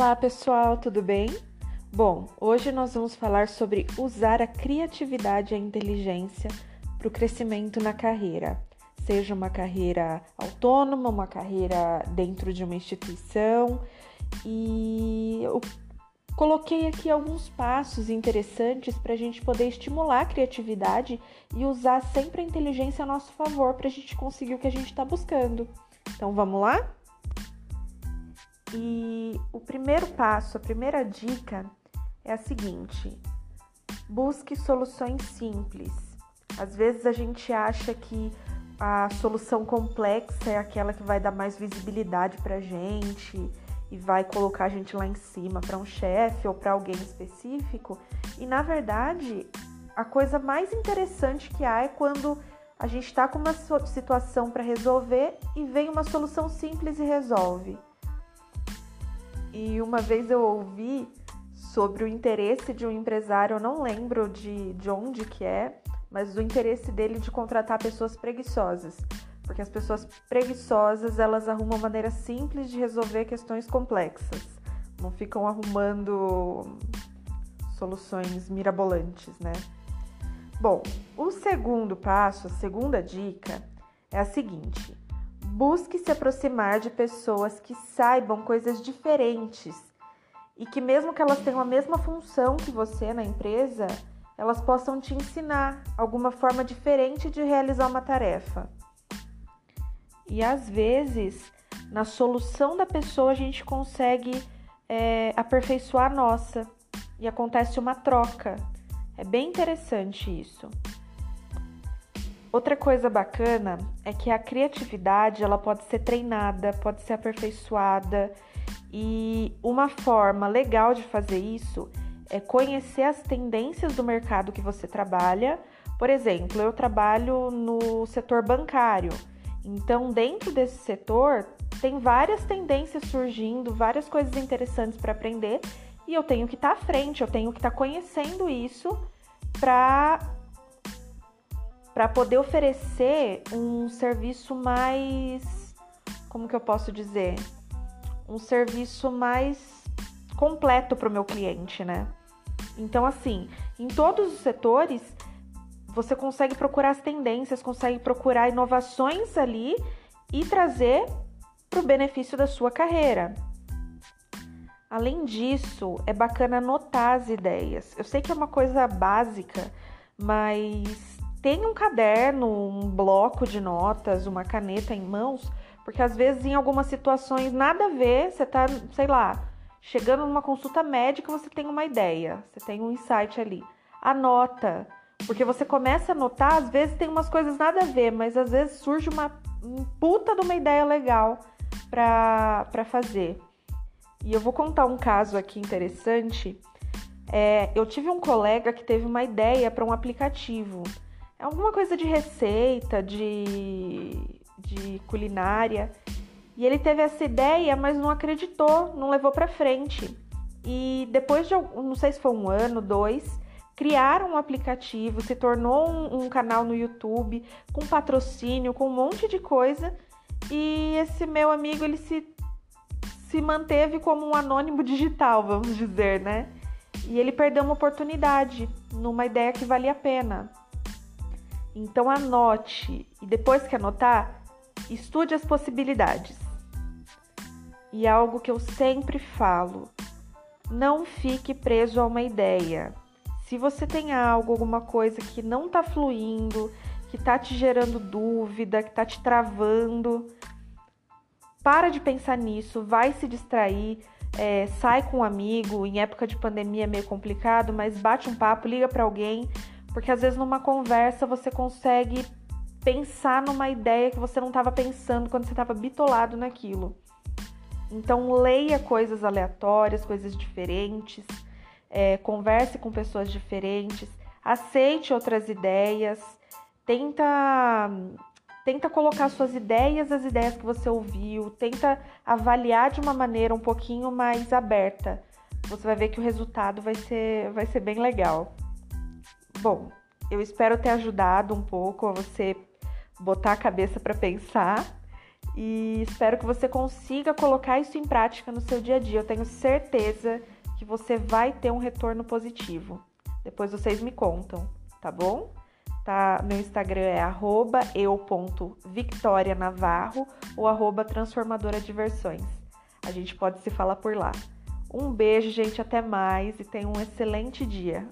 Olá pessoal, tudo bem? Bom, hoje nós vamos falar sobre usar a criatividade e a inteligência para o crescimento na carreira, seja uma carreira autônoma, uma carreira dentro de uma instituição. E eu coloquei aqui alguns passos interessantes para a gente poder estimular a criatividade e usar sempre a inteligência a nosso favor para a gente conseguir o que a gente está buscando. Então vamos lá? E o primeiro passo, a primeira dica é a seguinte: busque soluções simples. Às vezes a gente acha que a solução complexa é aquela que vai dar mais visibilidade para gente e vai colocar a gente lá em cima para um chefe ou para alguém específico. E na verdade, a coisa mais interessante que há é quando a gente está com uma situação para resolver e vem uma solução simples e resolve. E uma vez eu ouvi sobre o interesse de um empresário, eu não lembro de, de onde que é, mas o interesse dele de contratar pessoas preguiçosas. Porque as pessoas preguiçosas, elas arrumam maneira simples de resolver questões complexas. Não ficam arrumando soluções mirabolantes, né? Bom, o segundo passo, a segunda dica é a seguinte: Busque se aproximar de pessoas que saibam coisas diferentes e que, mesmo que elas tenham a mesma função que você na empresa, elas possam te ensinar alguma forma diferente de realizar uma tarefa. E às vezes, na solução da pessoa, a gente consegue é, aperfeiçoar a nossa e acontece uma troca. É bem interessante isso. Outra coisa bacana é que a criatividade ela pode ser treinada, pode ser aperfeiçoada. E uma forma legal de fazer isso é conhecer as tendências do mercado que você trabalha. Por exemplo, eu trabalho no setor bancário, então dentro desse setor tem várias tendências surgindo, várias coisas interessantes para aprender. E eu tenho que estar tá à frente, eu tenho que estar tá conhecendo isso para para poder oferecer um serviço mais, como que eu posso dizer, um serviço mais completo para o meu cliente, né? Então, assim, em todos os setores, você consegue procurar as tendências, consegue procurar inovações ali e trazer para o benefício da sua carreira. Além disso, é bacana anotar as ideias. Eu sei que é uma coisa básica, mas tenha um caderno, um bloco de notas, uma caneta em mãos, porque às vezes em algumas situações nada a ver, você tá, sei lá, chegando numa consulta médica, você tem uma ideia, você tem um insight ali. Anota, porque você começa a notar, às vezes tem umas coisas nada a ver, mas às vezes surge uma puta de uma ideia legal para fazer. E eu vou contar um caso aqui interessante. É, eu tive um colega que teve uma ideia para um aplicativo alguma coisa de receita, de, de culinária. E ele teve essa ideia, mas não acreditou, não levou para frente. E depois de, não sei se foi um ano, dois, criaram um aplicativo, se tornou um, um canal no YouTube com patrocínio, com um monte de coisa. E esse meu amigo, ele se, se manteve como um anônimo digital, vamos dizer, né? E ele perdeu uma oportunidade numa ideia que valia a pena. Então anote e depois que anotar, estude as possibilidades. E algo que eu sempre falo: não fique preso a uma ideia. Se você tem algo, alguma coisa que não está fluindo, que está te gerando dúvida, que está te travando, para de pensar nisso, vai se distrair, é, sai com um amigo. Em época de pandemia é meio complicado, mas bate um papo, liga para alguém porque às vezes numa conversa você consegue pensar numa ideia que você não estava pensando quando você estava bitolado naquilo. Então leia coisas aleatórias, coisas diferentes, é, converse com pessoas diferentes, aceite outras ideias, tenta tenta colocar suas ideias, as ideias que você ouviu, tenta avaliar de uma maneira um pouquinho mais aberta. Você vai ver que o resultado vai ser, vai ser bem legal. Bom, eu espero ter ajudado um pouco a você botar a cabeça para pensar e espero que você consiga colocar isso em prática no seu dia a dia. Eu tenho certeza que você vai ter um retorno positivo. Depois vocês me contam, tá bom? Tá, meu Instagram é eu.victorianavarro ou arroba transformadora. A gente pode se falar por lá. Um beijo, gente, até mais e tenha um excelente dia.